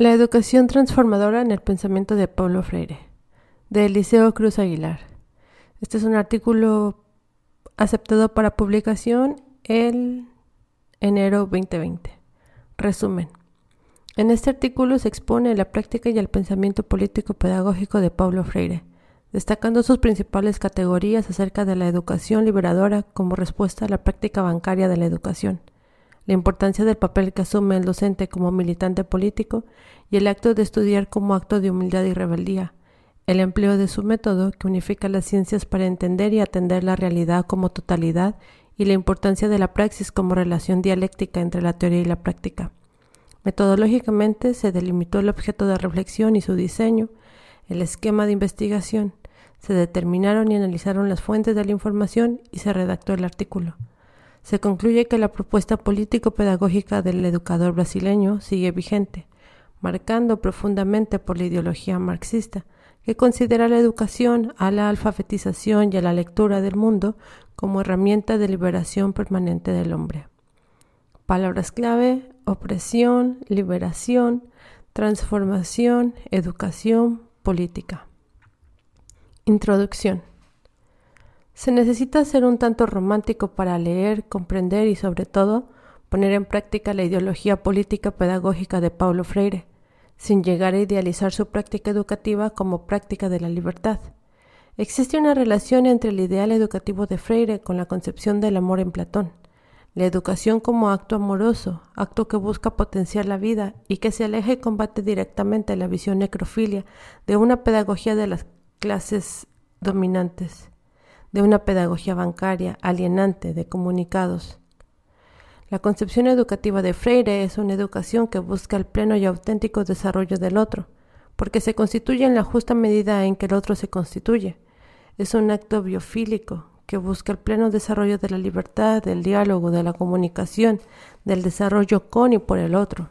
La educación transformadora en el pensamiento de Pablo Freire, de Eliseo Cruz Aguilar. Este es un artículo aceptado para publicación el enero 2020. Resumen. En este artículo se expone la práctica y el pensamiento político pedagógico de Pablo Freire, destacando sus principales categorías acerca de la educación liberadora como respuesta a la práctica bancaria de la educación la importancia del papel que asume el docente como militante político y el acto de estudiar como acto de humildad y rebeldía, el empleo de su método que unifica las ciencias para entender y atender la realidad como totalidad y la importancia de la praxis como relación dialéctica entre la teoría y la práctica. Metodológicamente se delimitó el objeto de reflexión y su diseño, el esquema de investigación, se determinaron y analizaron las fuentes de la información y se redactó el artículo se concluye que la propuesta político-pedagógica del educador brasileño sigue vigente, marcando profundamente por la ideología marxista, que considera la educación a la alfabetización y a la lectura del mundo como herramienta de liberación permanente del hombre. Palabras clave, opresión, liberación, transformación, educación, política. Introducción. Se necesita ser un tanto romántico para leer, comprender y sobre todo poner en práctica la ideología política pedagógica de Paulo Freire, sin llegar a idealizar su práctica educativa como práctica de la libertad. Existe una relación entre el ideal educativo de Freire con la concepción del amor en Platón. La educación como acto amoroso, acto que busca potenciar la vida y que se aleja y combate directamente la visión necrofilia de una pedagogía de las clases dominantes de una pedagogía bancaria alienante de comunicados. La concepción educativa de Freire es una educación que busca el pleno y auténtico desarrollo del otro, porque se constituye en la justa medida en que el otro se constituye. Es un acto biofílico que busca el pleno desarrollo de la libertad, del diálogo, de la comunicación, del desarrollo con y por el otro.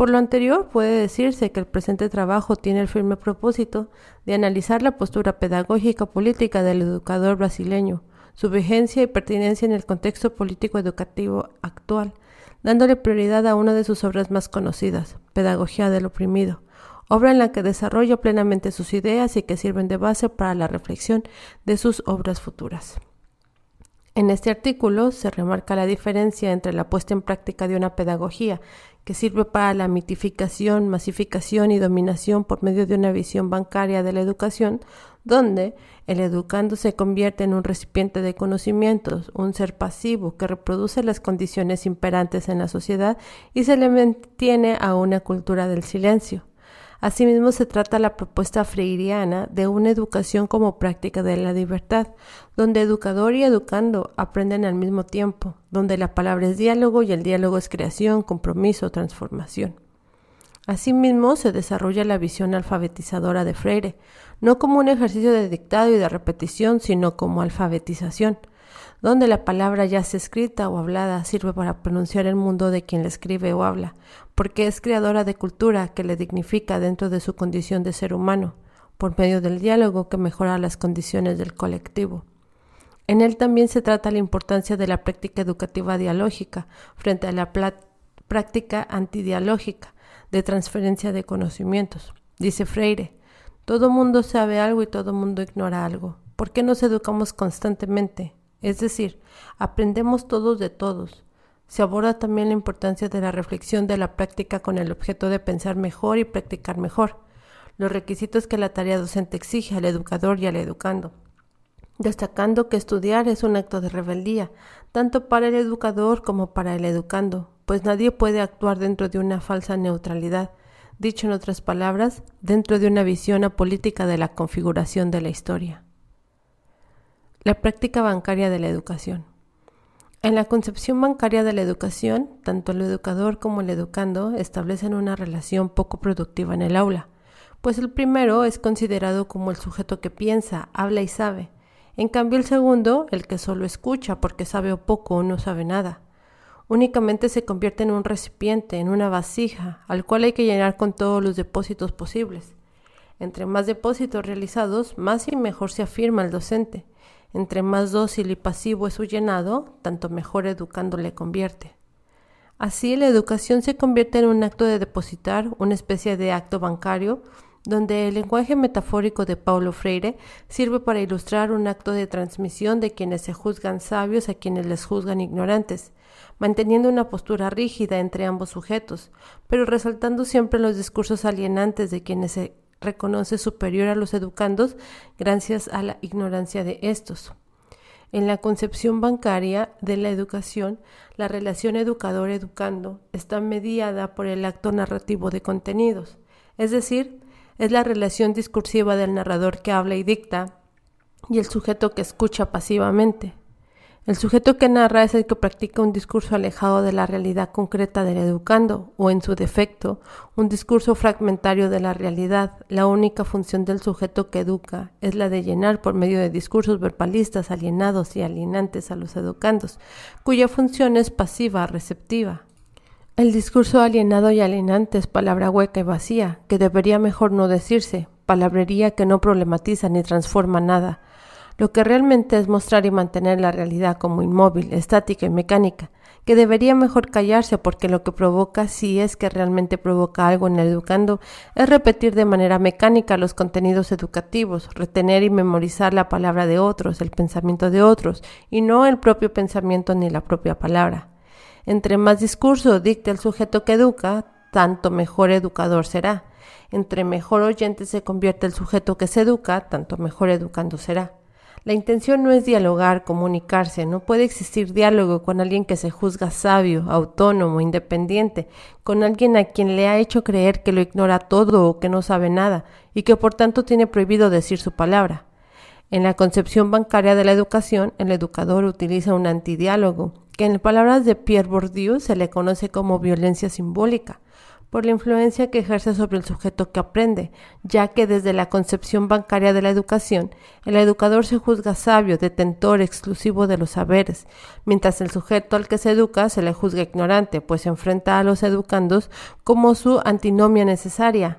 Por lo anterior, puede decirse que el presente trabajo tiene el firme propósito de analizar la postura pedagógica política del educador brasileño, su vigencia y pertinencia en el contexto político educativo actual, dándole prioridad a una de sus obras más conocidas, Pedagogía del Oprimido, obra en la que desarrolla plenamente sus ideas y que sirven de base para la reflexión de sus obras futuras. En este artículo se remarca la diferencia entre la puesta en práctica de una pedagogía que sirve para la mitificación, masificación y dominación por medio de una visión bancaria de la educación, donde el educando se convierte en un recipiente de conocimientos, un ser pasivo que reproduce las condiciones imperantes en la sociedad y se le mantiene a una cultura del silencio. Asimismo, se trata la propuesta freiriana de una educación como práctica de la libertad, donde educador y educando aprenden al mismo tiempo, donde la palabra es diálogo y el diálogo es creación, compromiso, transformación. Asimismo, se desarrolla la visión alfabetizadora de Freire, no como un ejercicio de dictado y de repetición, sino como alfabetización, donde la palabra ya sea escrita o hablada sirve para pronunciar el mundo de quien la escribe o habla, porque es creadora de cultura que le dignifica dentro de su condición de ser humano, por medio del diálogo que mejora las condiciones del colectivo. En él también se trata la importancia de la práctica educativa dialógica frente a la práctica antidialógica de transferencia de conocimientos. Dice Freire, todo mundo sabe algo y todo mundo ignora algo. ¿Por qué nos educamos constantemente? Es decir, aprendemos todos de todos. Se aborda también la importancia de la reflexión de la práctica con el objeto de pensar mejor y practicar mejor, los requisitos que la tarea docente exige al educador y al educando, destacando que estudiar es un acto de rebeldía, tanto para el educador como para el educando, pues nadie puede actuar dentro de una falsa neutralidad, dicho en otras palabras, dentro de una visión apolítica de la configuración de la historia. La práctica bancaria de la educación. En la concepción bancaria de la educación, tanto el educador como el educando establecen una relación poco productiva en el aula, pues el primero es considerado como el sujeto que piensa, habla y sabe, en cambio el segundo, el que solo escucha porque sabe o poco o no sabe nada. Únicamente se convierte en un recipiente, en una vasija, al cual hay que llenar con todos los depósitos posibles. Entre más depósitos realizados, más y mejor se afirma el docente, entre más dócil y pasivo es su llenado, tanto mejor educando le convierte. Así, la educación se convierte en un acto de depositar, una especie de acto bancario, donde el lenguaje metafórico de Paulo Freire sirve para ilustrar un acto de transmisión de quienes se juzgan sabios a quienes les juzgan ignorantes, manteniendo una postura rígida entre ambos sujetos, pero resaltando siempre los discursos alienantes de quienes se reconoce superior a los educandos gracias a la ignorancia de estos. En la concepción bancaria de la educación, la relación educador-educando está mediada por el acto narrativo de contenidos, es decir, es la relación discursiva del narrador que habla y dicta y el sujeto que escucha pasivamente. El sujeto que narra es el que practica un discurso alejado de la realidad concreta del educando, o en su defecto, un discurso fragmentario de la realidad. La única función del sujeto que educa es la de llenar por medio de discursos verbalistas alienados y alienantes a los educandos, cuya función es pasiva, receptiva. El discurso alienado y alienante es palabra hueca y vacía, que debería mejor no decirse, palabrería que no problematiza ni transforma nada. Lo que realmente es mostrar y mantener la realidad como inmóvil, estática y mecánica, que debería mejor callarse porque lo que provoca, si es que realmente provoca algo en el educando, es repetir de manera mecánica los contenidos educativos, retener y memorizar la palabra de otros, el pensamiento de otros, y no el propio pensamiento ni la propia palabra. Entre más discurso dicte el sujeto que educa, tanto mejor educador será. Entre mejor oyente se convierte el sujeto que se educa, tanto mejor educando será. La intención no es dialogar, comunicarse, no puede existir diálogo con alguien que se juzga sabio, autónomo, independiente, con alguien a quien le ha hecho creer que lo ignora todo o que no sabe nada, y que por tanto tiene prohibido decir su palabra. En la concepción bancaria de la educación, el educador utiliza un antidiálogo, que en palabras de Pierre Bourdieu se le conoce como violencia simbólica, por la influencia que ejerce sobre el sujeto que aprende, ya que desde la concepción bancaria de la educación, el educador se juzga sabio, detentor exclusivo de los saberes, mientras el sujeto al que se educa se le juzga ignorante, pues se enfrenta a los educandos como su antinomia necesaria.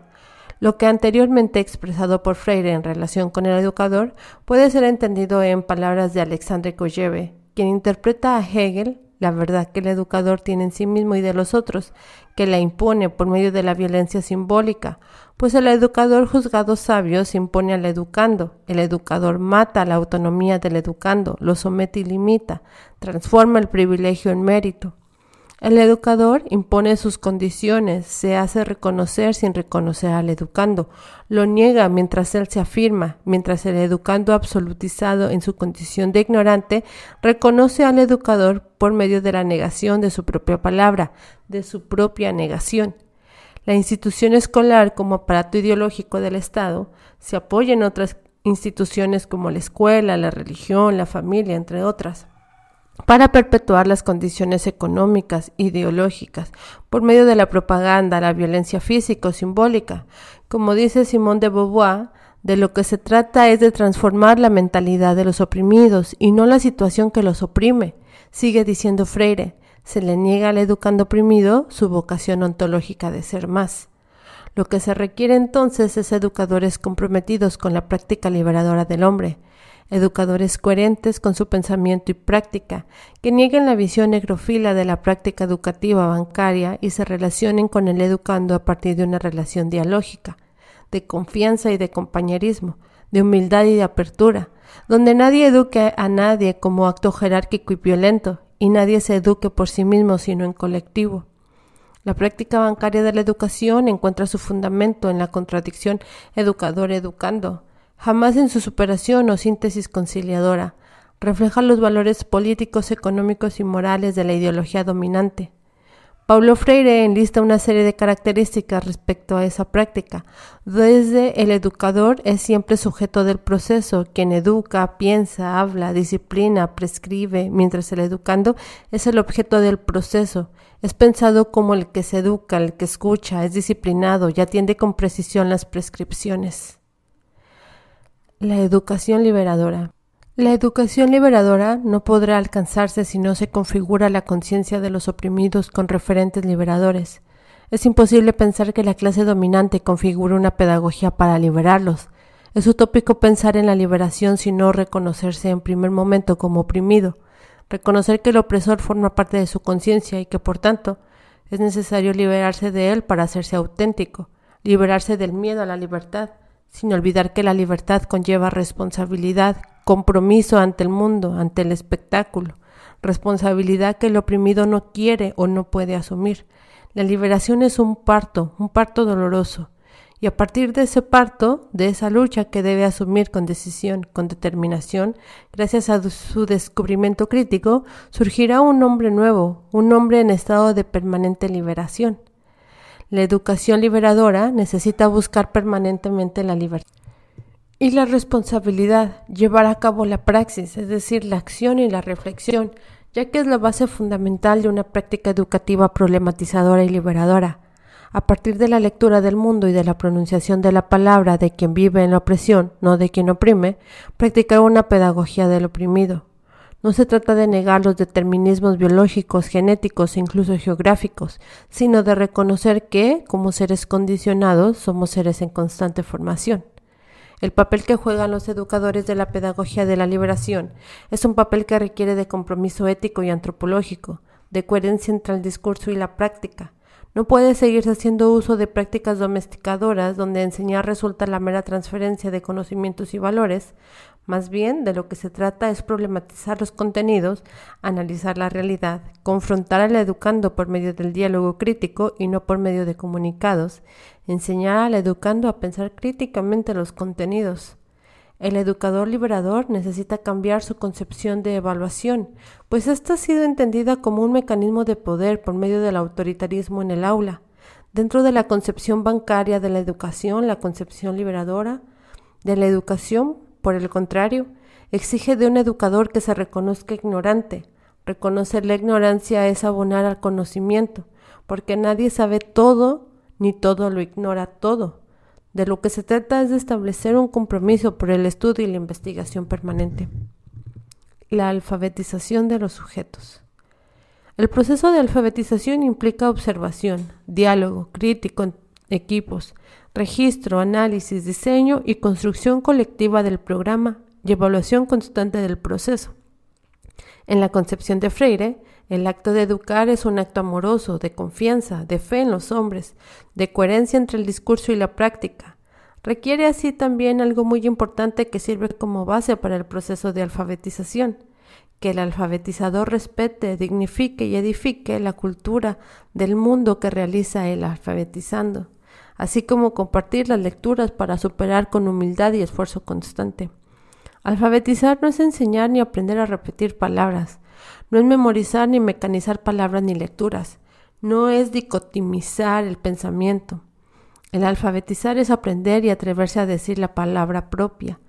Lo que anteriormente expresado por Freire en relación con el educador puede ser entendido en palabras de Alexandre Kojève, quien interpreta a Hegel la verdad que el educador tiene en sí mismo y de los otros, que la impone por medio de la violencia simbólica, pues el educador juzgado sabio se impone al educando, el educador mata la autonomía del educando, lo somete y limita, transforma el privilegio en mérito. El educador impone sus condiciones, se hace reconocer sin reconocer al educando, lo niega mientras él se afirma, mientras el educando absolutizado en su condición de ignorante reconoce al educador por medio de la negación de su propia palabra, de su propia negación. La institución escolar como aparato ideológico del Estado se apoya en otras instituciones como la escuela, la religión, la familia, entre otras para perpetuar las condiciones económicas, ideológicas, por medio de la propaganda, la violencia física o simbólica. Como dice Simón de Beauvoir, de lo que se trata es de transformar la mentalidad de los oprimidos y no la situación que los oprime. Sigue diciendo Freire, se le niega al educando oprimido su vocación ontológica de ser más. Lo que se requiere entonces es educadores comprometidos con la práctica liberadora del hombre, educadores coherentes con su pensamiento y práctica, que nieguen la visión negrofila de la práctica educativa bancaria y se relacionen con el educando a partir de una relación dialógica, de confianza y de compañerismo, de humildad y de apertura, donde nadie eduque a nadie como acto jerárquico y violento, y nadie se eduque por sí mismo sino en colectivo. La práctica bancaria de la educación encuentra su fundamento en la contradicción educador-educando, jamás en su superación o síntesis conciliadora. Refleja los valores políticos, económicos y morales de la ideología dominante. Paulo Freire enlista una serie de características respecto a esa práctica. Desde el educador es siempre sujeto del proceso, quien educa, piensa, habla, disciplina, prescribe, mientras el educando es el objeto del proceso. Es pensado como el que se educa, el que escucha, es disciplinado y atiende con precisión las prescripciones. La educación liberadora. La educación liberadora no podrá alcanzarse si no se configura la conciencia de los oprimidos con referentes liberadores. Es imposible pensar que la clase dominante configure una pedagogía para liberarlos. Es utópico pensar en la liberación sin no reconocerse en primer momento como oprimido, reconocer que el opresor forma parte de su conciencia y que por tanto Es necesario liberarse de él para hacerse auténtico, liberarse del miedo a la libertad, sin olvidar que la libertad conlleva responsabilidad, compromiso ante el mundo, ante el espectáculo, responsabilidad que el oprimido no quiere o no puede asumir. La liberación es un parto, un parto doloroso, y a partir de ese parto, de esa lucha que debe asumir con decisión, con determinación, gracias a su descubrimiento crítico, surgirá un hombre nuevo, un hombre en estado de permanente liberación. La educación liberadora necesita buscar permanentemente la libertad. Y la responsabilidad, llevar a cabo la praxis, es decir, la acción y la reflexión, ya que es la base fundamental de una práctica educativa problematizadora y liberadora a partir de la lectura del mundo y de la pronunciación de la palabra de quien vive en la opresión, no de quien oprime, practicar una pedagogía del oprimido. No se trata de negar los determinismos biológicos, genéticos e incluso geográficos, sino de reconocer que, como seres condicionados, somos seres en constante formación. El papel que juegan los educadores de la pedagogía de la liberación es un papel que requiere de compromiso ético y antropológico, de coherencia entre el discurso y la práctica, no puede seguirse haciendo uso de prácticas domesticadoras donde enseñar resulta la mera transferencia de conocimientos y valores. Más bien, de lo que se trata es problematizar los contenidos, analizar la realidad, confrontar al educando por medio del diálogo crítico y no por medio de comunicados, enseñar al educando a pensar críticamente los contenidos. El educador liberador necesita cambiar su concepción de evaluación, pues esta ha sido entendida como un mecanismo de poder por medio del autoritarismo en el aula. Dentro de la concepción bancaria de la educación, la concepción liberadora de la educación, por el contrario, exige de un educador que se reconozca ignorante. Reconocer la ignorancia es abonar al conocimiento, porque nadie sabe todo ni todo lo ignora todo. De lo que se trata es de establecer un compromiso por el estudio y la investigación permanente. La alfabetización de los sujetos. El proceso de alfabetización implica observación, diálogo, crítico equipos, registro, análisis, diseño y construcción colectiva del programa y evaluación constante del proceso. En la concepción de Freire, el acto de educar es un acto amoroso, de confianza, de fe en los hombres, de coherencia entre el discurso y la práctica. Requiere así también algo muy importante que sirve como base para el proceso de alfabetización, que el alfabetizador respete, dignifique y edifique la cultura del mundo que realiza el alfabetizando, así como compartir las lecturas para superar con humildad y esfuerzo constante. Alfabetizar no es enseñar ni aprender a repetir palabras, no es memorizar ni mecanizar palabras ni lecturas. No es dicotimizar el pensamiento. El alfabetizar es aprender y atreverse a decir la palabra propia.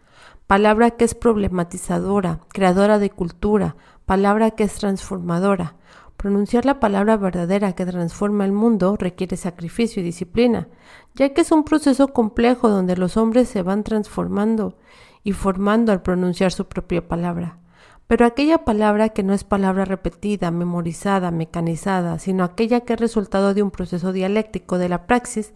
Palabra que es problematizadora, creadora de cultura, palabra que es transformadora. Pronunciar la palabra verdadera que transforma el mundo requiere sacrificio y disciplina, ya que es un proceso complejo donde los hombres se van transformando y formando al pronunciar su propia palabra. Pero aquella palabra que no es palabra repetida, memorizada, mecanizada, sino aquella que es resultado de un proceso dialéctico de la praxis,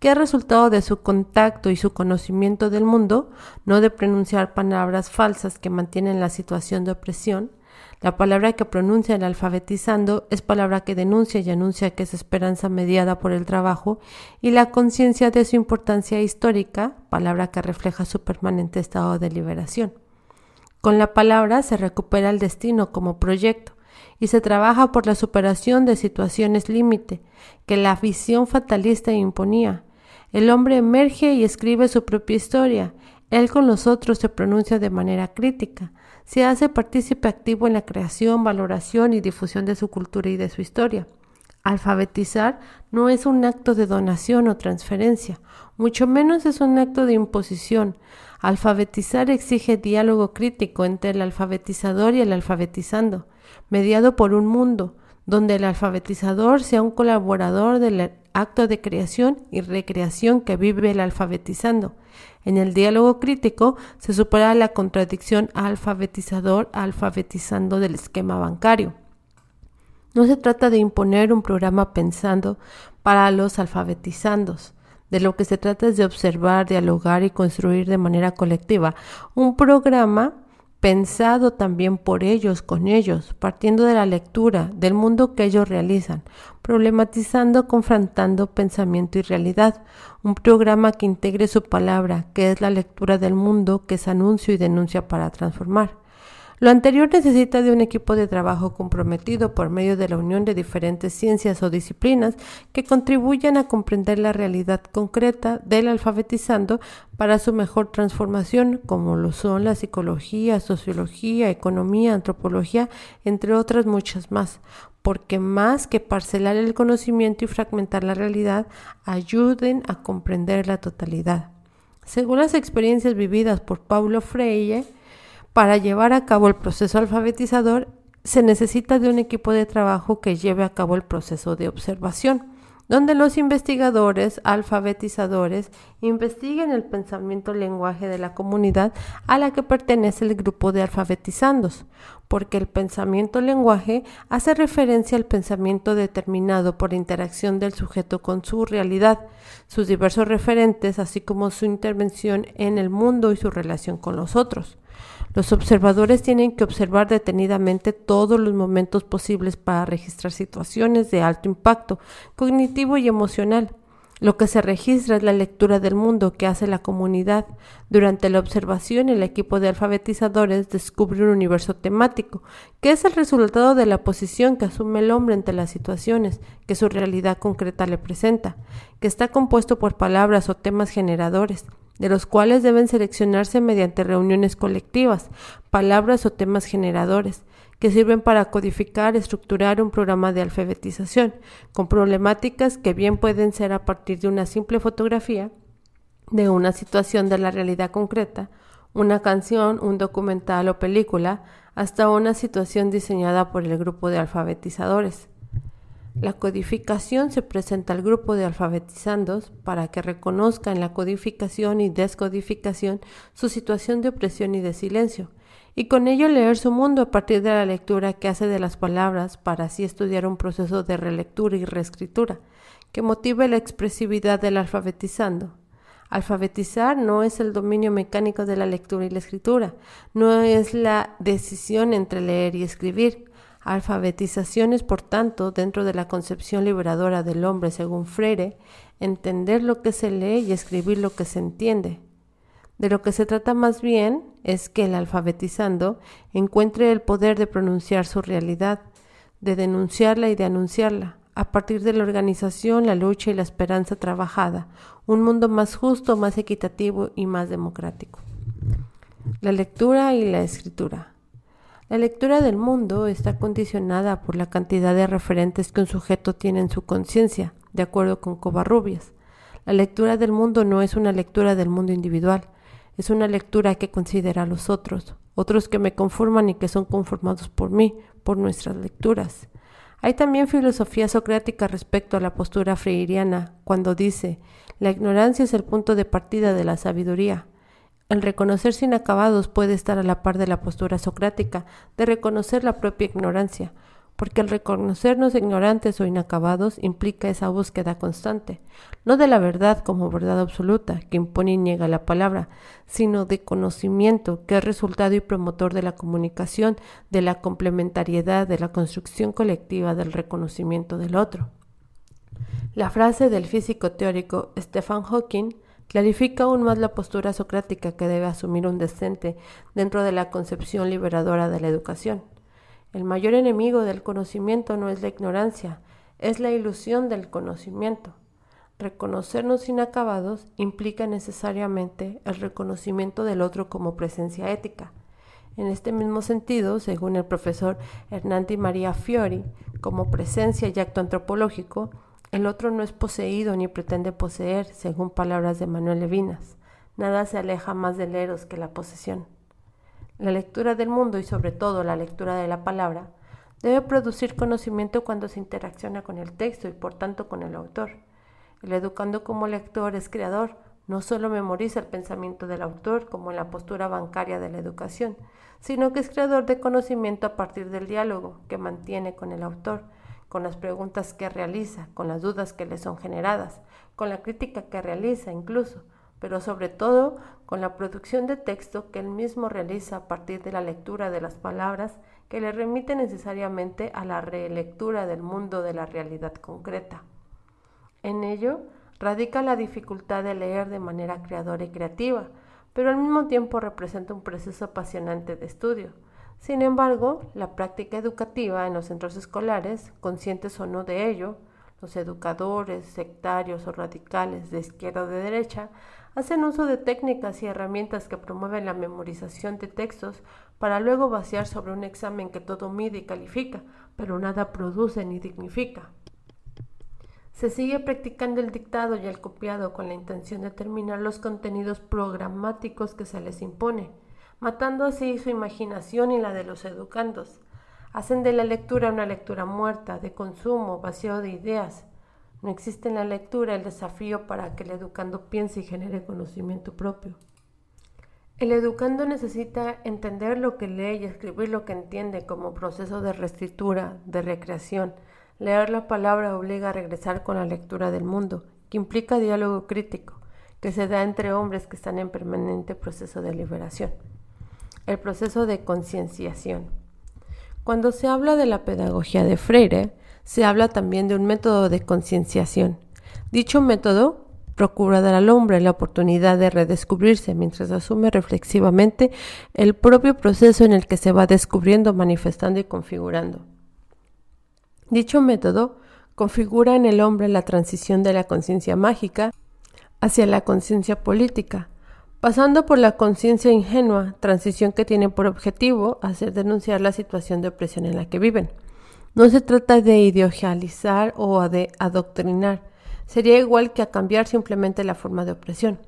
que es resultado de su contacto y su conocimiento del mundo, no de pronunciar palabras falsas que mantienen la situación de opresión, la palabra que pronuncia el alfabetizando es palabra que denuncia y anuncia que es esperanza mediada por el trabajo y la conciencia de su importancia histórica, palabra que refleja su permanente estado de liberación. Con la palabra se recupera el destino como proyecto y se trabaja por la superación de situaciones límite que la visión fatalista imponía. El hombre emerge y escribe su propia historia. Él con los otros se pronuncia de manera crítica. Se hace partícipe activo en la creación, valoración y difusión de su cultura y de su historia. Alfabetizar no es un acto de donación o transferencia, mucho menos es un acto de imposición. Alfabetizar exige diálogo crítico entre el alfabetizador y el alfabetizando, mediado por un mundo, donde el alfabetizador sea un colaborador del acto de creación y recreación que vive el alfabetizando. En el diálogo crítico se supera la contradicción alfabetizador-alfabetizando del esquema bancario. No se trata de imponer un programa pensando para los alfabetizandos, de lo que se trata es de observar, dialogar y construir de manera colectiva un programa pensado también por ellos, con ellos, partiendo de la lectura, del mundo que ellos realizan, problematizando, confrontando pensamiento y realidad, un programa que integre su palabra, que es la lectura del mundo, que es anuncio y denuncia para transformar. Lo anterior necesita de un equipo de trabajo comprometido por medio de la unión de diferentes ciencias o disciplinas que contribuyan a comprender la realidad concreta del alfabetizando para su mejor transformación, como lo son la psicología, sociología, economía, antropología, entre otras muchas más, porque más que parcelar el conocimiento y fragmentar la realidad, ayuden a comprender la totalidad. Según las experiencias vividas por Paulo Freire, para llevar a cabo el proceso alfabetizador se necesita de un equipo de trabajo que lleve a cabo el proceso de observación, donde los investigadores alfabetizadores investiguen el pensamiento lenguaje de la comunidad a la que pertenece el grupo de alfabetizandos, porque el pensamiento lenguaje hace referencia al pensamiento determinado por interacción del sujeto con su realidad, sus diversos referentes, así como su intervención en el mundo y su relación con los otros. Los observadores tienen que observar detenidamente todos los momentos posibles para registrar situaciones de alto impacto cognitivo y emocional. Lo que se registra es la lectura del mundo que hace la comunidad. Durante la observación, el equipo de alfabetizadores descubre un universo temático, que es el resultado de la posición que asume el hombre ante las situaciones que su realidad concreta le presenta, que está compuesto por palabras o temas generadores, de los cuales deben seleccionarse mediante reuniones colectivas, palabras o temas generadores, que sirven para codificar, estructurar un programa de alfabetización, con problemáticas que bien pueden ser a partir de una simple fotografía, de una situación de la realidad concreta, una canción, un documental o película, hasta una situación diseñada por el grupo de alfabetizadores. La codificación se presenta al grupo de alfabetizandos para que reconozca en la codificación y descodificación su situación de opresión y de silencio, y con ello leer su mundo a partir de la lectura que hace de las palabras para así estudiar un proceso de relectura y reescritura que motive la expresividad del alfabetizando. Alfabetizar no es el dominio mecánico de la lectura y la escritura, no es la decisión entre leer y escribir, Alfabetización por tanto, dentro de la concepción liberadora del hombre según Freire, entender lo que se lee y escribir lo que se entiende. De lo que se trata más bien es que el alfabetizando encuentre el poder de pronunciar su realidad, de denunciarla y de anunciarla, a partir de la organización, la lucha y la esperanza trabajada, un mundo más justo, más equitativo y más democrático. La lectura y la escritura. La lectura del mundo está condicionada por la cantidad de referentes que un sujeto tiene en su conciencia, de acuerdo con Covarrubias. La lectura del mundo no es una lectura del mundo individual, es una lectura que considera a los otros, otros que me conforman y que son conformados por mí, por nuestras lecturas. Hay también filosofía socrática respecto a la postura freiriana, cuando dice, la ignorancia es el punto de partida de la sabiduría. El reconocerse inacabados puede estar a la par de la postura socrática de reconocer la propia ignorancia, porque el reconocernos ignorantes o inacabados implica esa búsqueda constante, no de la verdad como verdad absoluta, que impone y niega la palabra, sino de conocimiento, que es resultado y promotor de la comunicación, de la complementariedad, de la construcción colectiva del reconocimiento del otro. La frase del físico teórico Stephen Hawking Clarifica aún más la postura socrática que debe asumir un decente dentro de la concepción liberadora de la educación. El mayor enemigo del conocimiento no es la ignorancia, es la ilusión del conocimiento. Reconocernos inacabados implica necesariamente el reconocimiento del otro como presencia ética. En este mismo sentido, según el profesor Hernandi María Fiori, como presencia y acto antropológico, el otro no es poseído ni pretende poseer, según palabras de Manuel Levinas. Nada se aleja más del eros que la posesión. La lectura del mundo y sobre todo la lectura de la palabra debe producir conocimiento cuando se interacciona con el texto y por tanto con el autor. El educando como lector es creador, no solo memoriza el pensamiento del autor como en la postura bancaria de la educación, sino que es creador de conocimiento a partir del diálogo que mantiene con el autor con las preguntas que realiza, con las dudas que le son generadas, con la crítica que realiza incluso, pero sobre todo con la producción de texto que él mismo realiza a partir de la lectura de las palabras que le remite necesariamente a la relectura del mundo de la realidad concreta. En ello radica la dificultad de leer de manera creadora y creativa, pero al mismo tiempo representa un proceso apasionante de estudio. Sin embargo, la práctica educativa en los centros escolares, conscientes o no de ello, los educadores, sectarios o radicales de izquierda o de derecha, hacen uso de técnicas y herramientas que promueven la memorización de textos para luego vaciar sobre un examen que todo mide y califica, pero nada produce ni dignifica. Se sigue practicando el dictado y el copiado con la intención de terminar los contenidos programáticos que se les impone, matando así su imaginación y la de los educandos. Hacen de la lectura una lectura muerta, de consumo, vacío de ideas, no existe en la lectura el desafío para que el educando piense y genere conocimiento propio. El educando necesita entender lo que lee y escribir lo que entiende como proceso de reescritura, de recreación. Leer la palabra obliga a regresar con la lectura del mundo, que implica diálogo crítico, que se da entre hombres que están en permanente proceso de liberación. El proceso de concienciación. Cuando se habla de la pedagogía de Freire, se habla también de un método de concienciación. Dicho método procura dar al hombre la oportunidad de redescubrirse mientras asume reflexivamente el propio proceso en el que se va descubriendo, manifestando y configurando. Dicho método configura en el hombre la transición de la conciencia mágica hacia la conciencia política, pasando por la conciencia ingenua, transición que tiene por objetivo hacer denunciar la situación de opresión en la que viven. No se trata de ideologizar o de adoctrinar. Sería igual que a cambiar simplemente la forma de opresión.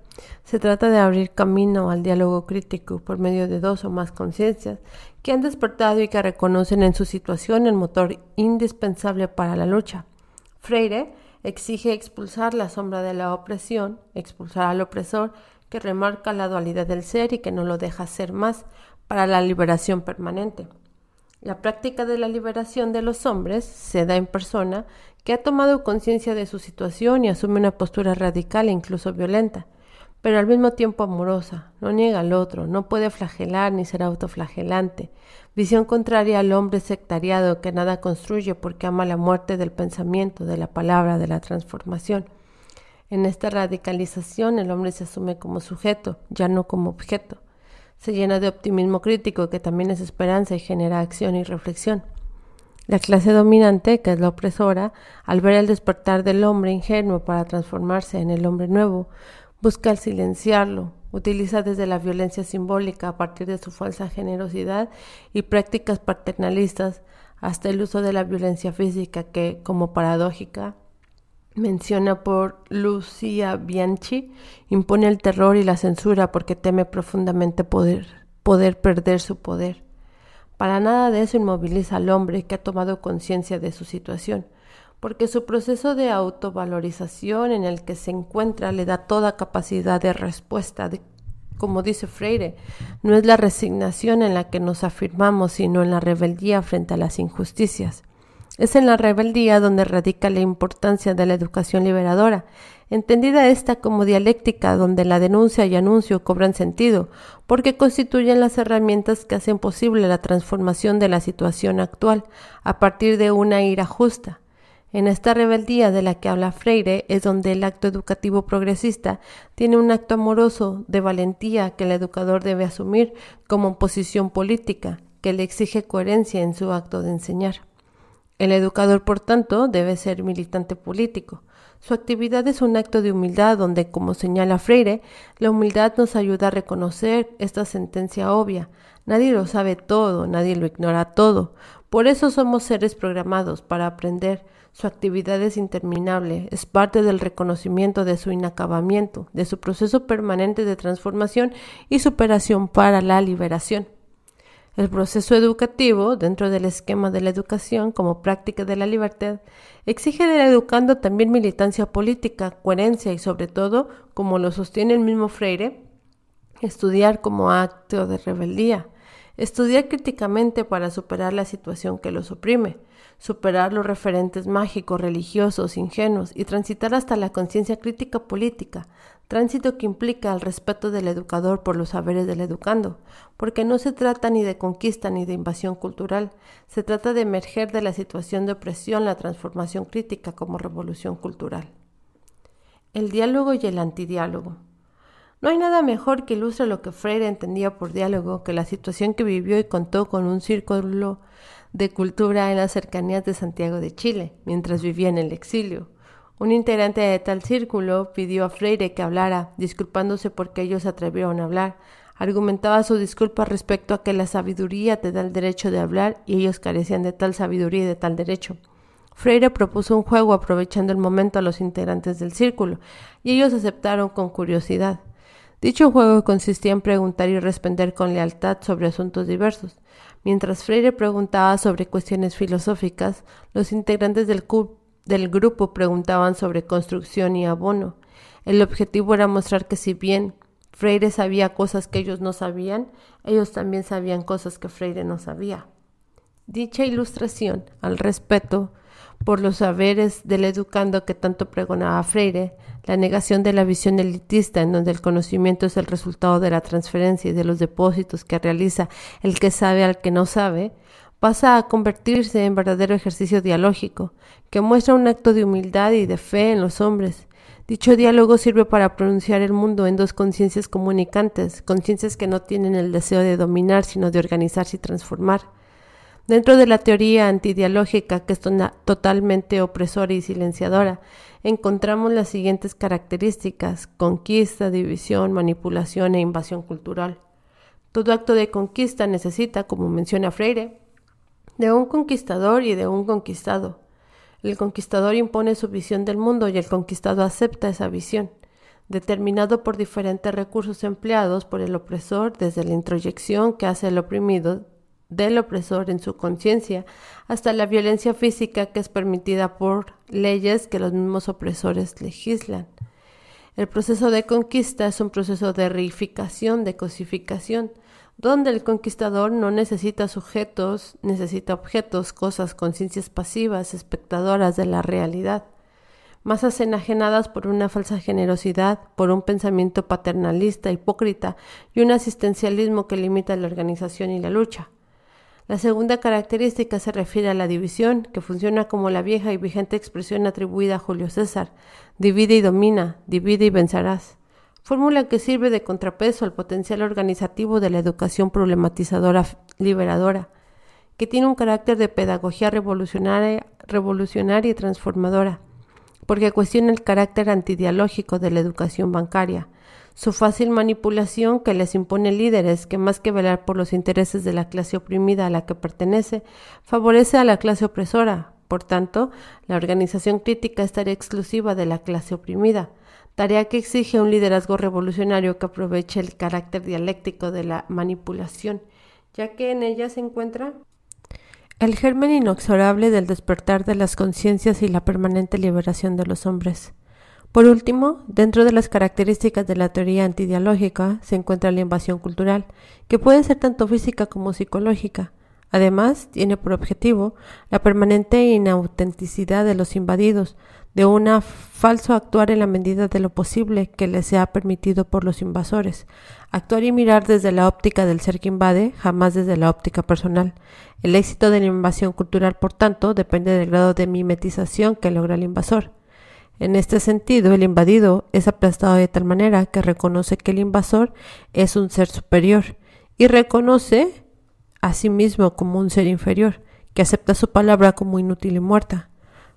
Se trata de abrir camino al diálogo crítico por medio de dos o más conciencias que han despertado y que reconocen en su situación el motor indispensable para la lucha. Freire exige expulsar la sombra de la opresión, expulsar al opresor que remarca la dualidad del ser y que no lo deja ser más para la liberación permanente. La práctica de la liberación de los hombres se da en persona que ha tomado conciencia de su situación y asume una postura radical e incluso violenta, pero al mismo tiempo amorosa, no niega al otro, no puede flagelar ni ser autoflagelante, visión contraria al hombre sectariado que nada construye porque ama la muerte del pensamiento, de la palabra, de la transformación. En esta radicalización el hombre se asume como sujeto, ya no como objeto se llena de optimismo crítico que también es esperanza y genera acción y reflexión. La clase dominante, que es la opresora, al ver el despertar del hombre ingenuo para transformarse en el hombre nuevo, busca silenciarlo, utiliza desde la violencia simbólica a partir de su falsa generosidad y prácticas paternalistas hasta el uso de la violencia física que, como paradójica, menciona por Lucia Bianchi, impone el terror y la censura porque teme profundamente poder, poder perder su poder. Para nada de eso inmoviliza al hombre que ha tomado conciencia de su situación, porque su proceso de autovalorización en el que se encuentra le da toda capacidad de respuesta, como dice Freire, no es la resignación en la que nos afirmamos, sino en la rebeldía frente a las injusticias. Es en la rebeldía donde radica la importancia de la educación liberadora, entendida esta como dialéctica donde la denuncia y anuncio cobran sentido, porque constituyen las herramientas que hacen posible la transformación de la situación actual a partir de una ira justa. En esta rebeldía de la que habla Freire es donde el acto educativo progresista tiene un acto amoroso de valentía que el educador debe asumir como posición política, que le exige coherencia en su acto de enseñar. El educador, por tanto, debe ser militante político. Su actividad es un acto de humildad donde, como señala Freire, la humildad nos ayuda a reconocer esta sentencia obvia. Nadie lo sabe todo, nadie lo ignora todo. Por eso somos seres programados para aprender. Su actividad es interminable, es parte del reconocimiento de su inacabamiento, de su proceso permanente de transformación y superación para la liberación. El proceso educativo, dentro del esquema de la educación como práctica de la libertad, exige del educando también militancia política, coherencia y sobre todo, como lo sostiene el mismo Freire, estudiar como acto de rebeldía, estudiar críticamente para superar la situación que los oprime, superar los referentes mágicos, religiosos, ingenuos y transitar hasta la conciencia crítica política, tránsito que implica el respeto del educador por los saberes del educando, porque no se trata ni de conquista ni de invasión cultural, se trata de emerger de la situación de opresión la transformación crítica como revolución cultural. El diálogo y el antidiálogo. No hay nada mejor que ilustre lo que Freire entendía por diálogo que la situación que vivió y contó con un círculo de cultura en las cercanías de Santiago de Chile, mientras vivía en el exilio. Un integrante de tal círculo pidió a Freire que hablara, disculpándose porque ellos atrevieron a hablar. Argumentaba su disculpa respecto a que la sabiduría te da el derecho de hablar y ellos carecían de tal sabiduría y de tal derecho. Freire propuso un juego aprovechando el momento a los integrantes del círculo, y ellos aceptaron con curiosidad. Dicho juego consistía en preguntar y responder con lealtad sobre asuntos diversos. Mientras Freire preguntaba sobre cuestiones filosóficas, los integrantes del, del grupo preguntaban sobre construcción y abono. El objetivo era mostrar que si bien Freire sabía cosas que ellos no sabían, ellos también sabían cosas que Freire no sabía. Dicha ilustración al respeto por los saberes del educando que tanto pregonaba Freire, la negación de la visión elitista en donde el conocimiento es el resultado de la transferencia y de los depósitos que realiza el que sabe al que no sabe, pasa a convertirse en verdadero ejercicio dialógico, que muestra un acto de humildad y de fe en los hombres. Dicho diálogo sirve para pronunciar el mundo en dos conciencias comunicantes, conciencias que no tienen el deseo de dominar, sino de organizarse y transformar. Dentro de la teoría antidialógica, que es totalmente opresora y silenciadora, encontramos las siguientes características, conquista, división, manipulación e invasión cultural. Todo acto de conquista necesita, como menciona Freire, de un conquistador y de un conquistado. El conquistador impone su visión del mundo y el conquistado acepta esa visión, determinado por diferentes recursos empleados por el opresor desde la introyección que hace el oprimido del opresor en su conciencia, hasta la violencia física que es permitida por leyes que los mismos opresores legislan. El proceso de conquista es un proceso de reificación, de cosificación, donde el conquistador no necesita sujetos, necesita objetos, cosas, conciencias pasivas, espectadoras de la realidad, masas enajenadas por una falsa generosidad, por un pensamiento paternalista, hipócrita y un asistencialismo que limita la organización y la lucha. La segunda característica se refiere a la división, que funciona como la vieja y vigente expresión atribuida a Julio César, divide y domina, divide y vencerás. Fórmula que sirve de contrapeso al potencial organizativo de la educación problematizadora liberadora, que tiene un carácter de pedagogía revolucionaria, y transformadora, porque cuestiona el carácter antidialógico de la educación bancaria, su fácil manipulación que les impone líderes que más que velar por los intereses de la clase oprimida a la que pertenece, favorece a la clase opresora. Por tanto, la organización crítica es tarea exclusiva de la clase oprimida, tarea que exige un liderazgo revolucionario que aproveche el carácter dialéctico de la manipulación, ya que en ella se encuentra el germen inexorable del despertar de las conciencias y la permanente liberación de los hombres. Por último, dentro de las características de la teoría antidialógica se encuentra la invasión cultural, que puede ser tanto física como psicológica. Además, tiene por objetivo la permanente inautenticidad de los invadidos, de un falso actuar en la medida de lo posible que les sea permitido por los invasores. Actuar y mirar desde la óptica del ser que invade, jamás desde la óptica personal. El éxito de la invasión cultural, por tanto, depende del grado de mimetización que logra el invasor. En este sentido, el invadido es aplastado de tal manera que reconoce que el invasor es un ser superior y reconoce a sí mismo como un ser inferior, que acepta su palabra como inútil y muerta.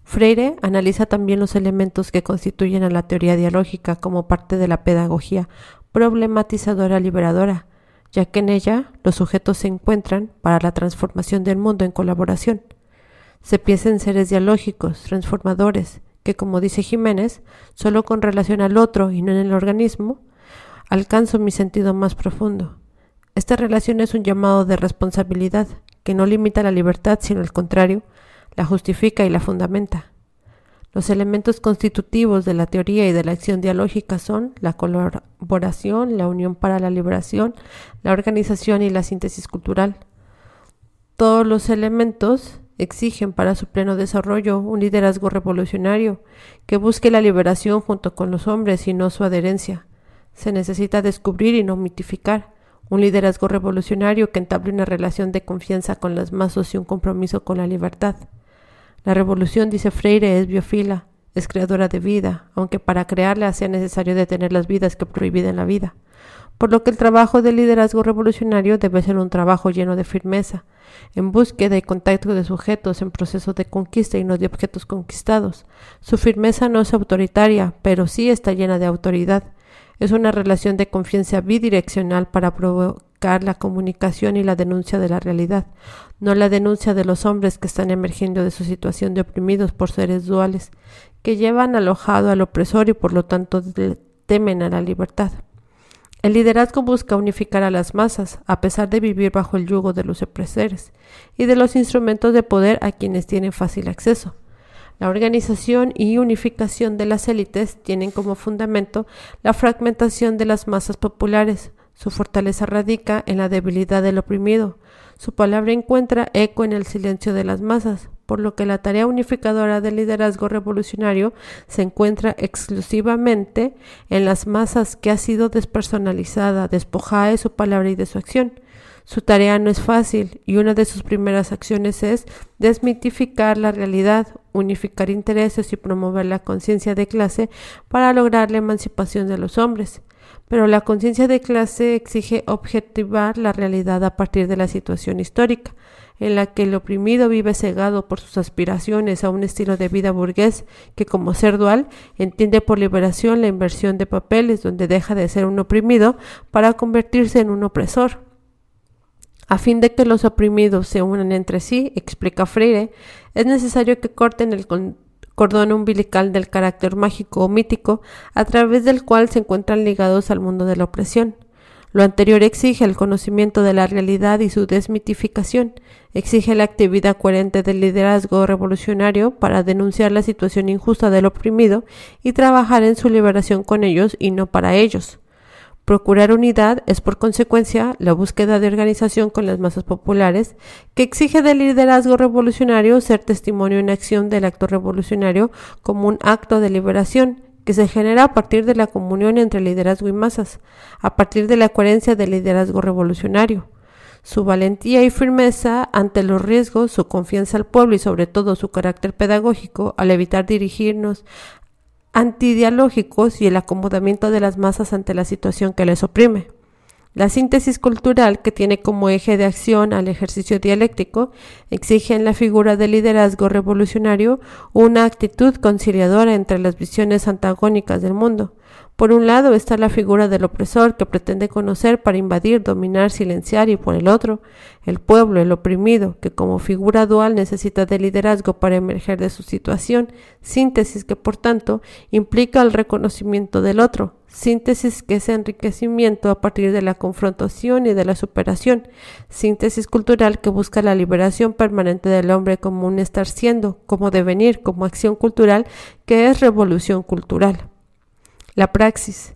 Freire analiza también los elementos que constituyen a la teoría dialógica como parte de la pedagogía problematizadora liberadora, ya que en ella los sujetos se encuentran para la transformación del mundo en colaboración. Se piensa en seres dialógicos, transformadores, que, como dice Jiménez, solo con relación al otro y no en el organismo, alcanzo mi sentido más profundo. Esta relación es un llamado de responsabilidad que no limita la libertad, sino al contrario, la justifica y la fundamenta. Los elementos constitutivos de la teoría y de la acción dialógica son la colaboración, la unión para la liberación, la organización y la síntesis cultural. Todos los elementos exigen para su pleno desarrollo un liderazgo revolucionario que busque la liberación junto con los hombres y no su adherencia. Se necesita descubrir y no mitificar un liderazgo revolucionario que entable una relación de confianza con las masas y un compromiso con la libertad. La revolución, dice Freire, es biofila, es creadora de vida, aunque para crearla sea necesario detener las vidas que prohíben la vida. Por lo que el trabajo del liderazgo revolucionario debe ser un trabajo lleno de firmeza, en búsqueda y contacto de sujetos en proceso de conquista y no de objetos conquistados. Su firmeza no es autoritaria, pero sí está llena de autoridad. Es una relación de confianza bidireccional para provocar la comunicación y la denuncia de la realidad, no la denuncia de los hombres que están emergiendo de su situación de oprimidos por seres duales, que llevan alojado al opresor y por lo tanto temen a la libertad. El liderazgo busca unificar a las masas, a pesar de vivir bajo el yugo de los opresores y de los instrumentos de poder a quienes tienen fácil acceso. La organización y unificación de las élites tienen como fundamento la fragmentación de las masas populares. Su fortaleza radica en la debilidad del oprimido. Su palabra encuentra eco en el silencio de las masas, por lo que la tarea unificadora del liderazgo revolucionario se encuentra exclusivamente en las masas que ha sido despersonalizada, despojada de su palabra y de su acción. Su tarea no es fácil y una de sus primeras acciones es desmitificar la realidad, unificar intereses y promover la conciencia de clase para lograr la emancipación de los hombres. Pero la conciencia de clase exige objetivar la realidad a partir de la situación histórica, en la que el oprimido vive cegado por sus aspiraciones a un estilo de vida burgués que como ser dual entiende por liberación la inversión de papeles donde deja de ser un oprimido para convertirse en un opresor. A fin de que los oprimidos se unan entre sí, explica Freire, es necesario que corten el cordón umbilical del carácter mágico o mítico a través del cual se encuentran ligados al mundo de la opresión. Lo anterior exige el conocimiento de la realidad y su desmitificación, exige la actividad coherente del liderazgo revolucionario para denunciar la situación injusta del oprimido y trabajar en su liberación con ellos y no para ellos. Procurar unidad es por consecuencia la búsqueda de organización con las masas populares, que exige del liderazgo revolucionario ser testimonio en acción del acto revolucionario como un acto de liberación, que se genera a partir de la comunión entre liderazgo y masas, a partir de la coherencia del liderazgo revolucionario. Su valentía y firmeza ante los riesgos, su confianza al pueblo y sobre todo su carácter pedagógico al evitar dirigirnos antidialógicos y el acomodamiento de las masas ante la situación que les oprime. La síntesis cultural, que tiene como eje de acción al ejercicio dialéctico, exige en la figura del liderazgo revolucionario una actitud conciliadora entre las visiones antagónicas del mundo, por un lado está la figura del opresor que pretende conocer para invadir, dominar, silenciar y por el otro, el pueblo, el oprimido, que como figura dual necesita de liderazgo para emerger de su situación, síntesis que por tanto implica el reconocimiento del otro, síntesis que es enriquecimiento a partir de la confrontación y de la superación, síntesis cultural que busca la liberación permanente del hombre como un estar siendo, como devenir, como acción cultural, que es revolución cultural. La praxis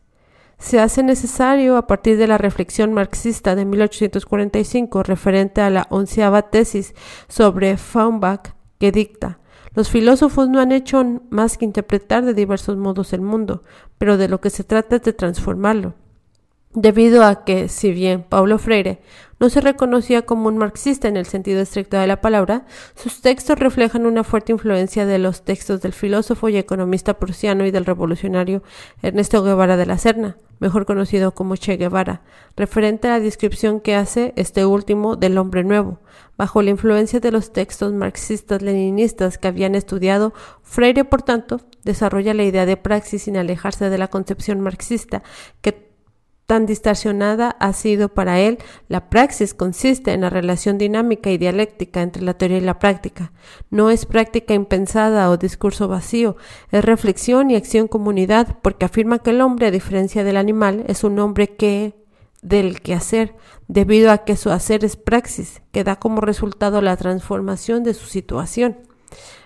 se hace necesario a partir de la reflexión marxista de 1845 referente a la onceava tesis sobre Faumbach que dicta los filósofos no han hecho más que interpretar de diversos modos el mundo, pero de lo que se trata es de transformarlo. Debido a que, si bien Paulo Freire no se reconocía como un marxista en el sentido estricto de la palabra, sus textos reflejan una fuerte influencia de los textos del filósofo y economista prusiano y del revolucionario Ernesto Guevara de la Serna, mejor conocido como Che Guevara, referente a la descripción que hace este último del hombre nuevo. Bajo la influencia de los textos marxistas-leninistas que habían estudiado, Freire, por tanto, desarrolla la idea de praxis sin alejarse de la concepción marxista que tan distorsionada ha sido para él, la praxis consiste en la relación dinámica y dialéctica entre la teoría y la práctica. No es práctica impensada o discurso vacío, es reflexión y acción comunidad, porque afirma que el hombre, a diferencia del animal, es un hombre que del quehacer, debido a que su hacer es praxis, que da como resultado la transformación de su situación.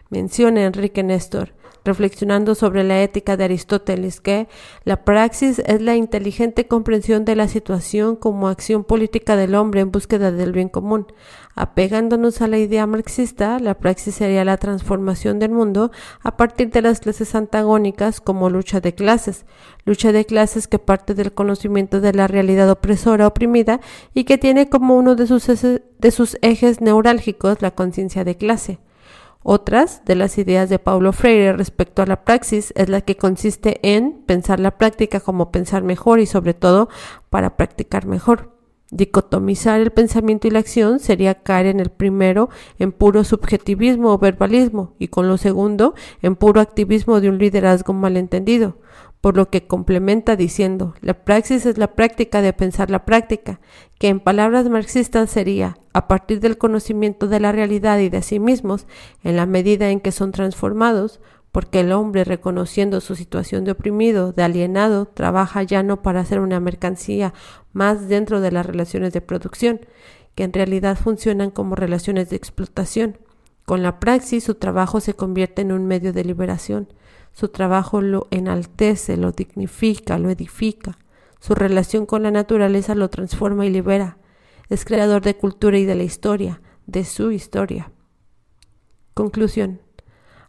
Menciona Enrique Néstor. Reflexionando sobre la ética de Aristóteles, que la praxis es la inteligente comprensión de la situación como acción política del hombre en búsqueda del bien común. Apegándonos a la idea marxista, la praxis sería la transformación del mundo a partir de las clases antagónicas como lucha de clases, lucha de clases que parte del conocimiento de la realidad opresora oprimida y que tiene como uno de sus, de sus ejes neurálgicos la conciencia de clase. Otras de las ideas de Paulo Freire respecto a la praxis es la que consiste en pensar la práctica como pensar mejor y sobre todo para practicar mejor. Dicotomizar el pensamiento y la acción sería caer en el primero en puro subjetivismo o verbalismo y con lo segundo en puro activismo de un liderazgo malentendido por lo que complementa diciendo, la praxis es la práctica de pensar la práctica, que en palabras marxistas sería, a partir del conocimiento de la realidad y de sí mismos, en la medida en que son transformados, porque el hombre, reconociendo su situación de oprimido, de alienado, trabaja ya no para ser una mercancía más dentro de las relaciones de producción, que en realidad funcionan como relaciones de explotación. Con la praxis su trabajo se convierte en un medio de liberación. Su trabajo lo enaltece, lo dignifica, lo edifica. Su relación con la naturaleza lo transforma y libera. Es creador de cultura y de la historia, de su historia. Conclusión.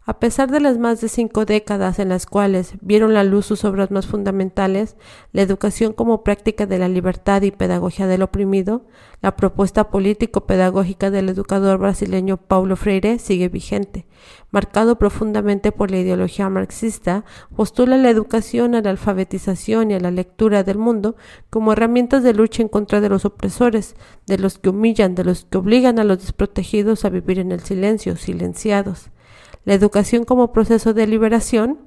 A pesar de las más de cinco décadas en las cuales vieron la luz sus obras más fundamentales, la educación como práctica de la libertad y pedagogía del oprimido, la propuesta político-pedagógica del educador brasileño Paulo Freire sigue vigente. Marcado profundamente por la ideología marxista, postula la educación a la alfabetización y a la lectura del mundo como herramientas de lucha en contra de los opresores, de los que humillan, de los que obligan a los desprotegidos a vivir en el silencio, silenciados. La educación como proceso de liberación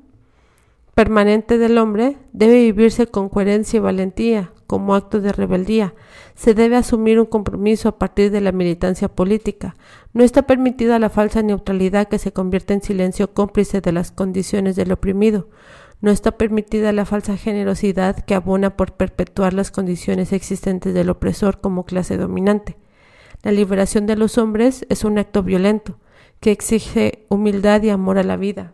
permanente del hombre debe vivirse con coherencia y valentía, como acto de rebeldía. Se debe asumir un compromiso a partir de la militancia política. No está permitida la falsa neutralidad que se convierte en silencio cómplice de las condiciones del oprimido. No está permitida la falsa generosidad que abona por perpetuar las condiciones existentes del opresor como clase dominante. La liberación de los hombres es un acto violento que exige humildad y amor a la vida.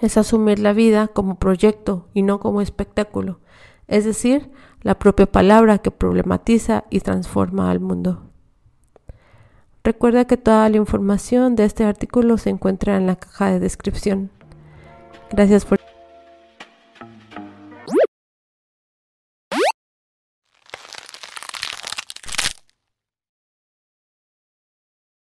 Es asumir la vida como proyecto y no como espectáculo, es decir, la propia palabra que problematiza y transforma al mundo. Recuerda que toda la información de este artículo se encuentra en la caja de descripción. Gracias por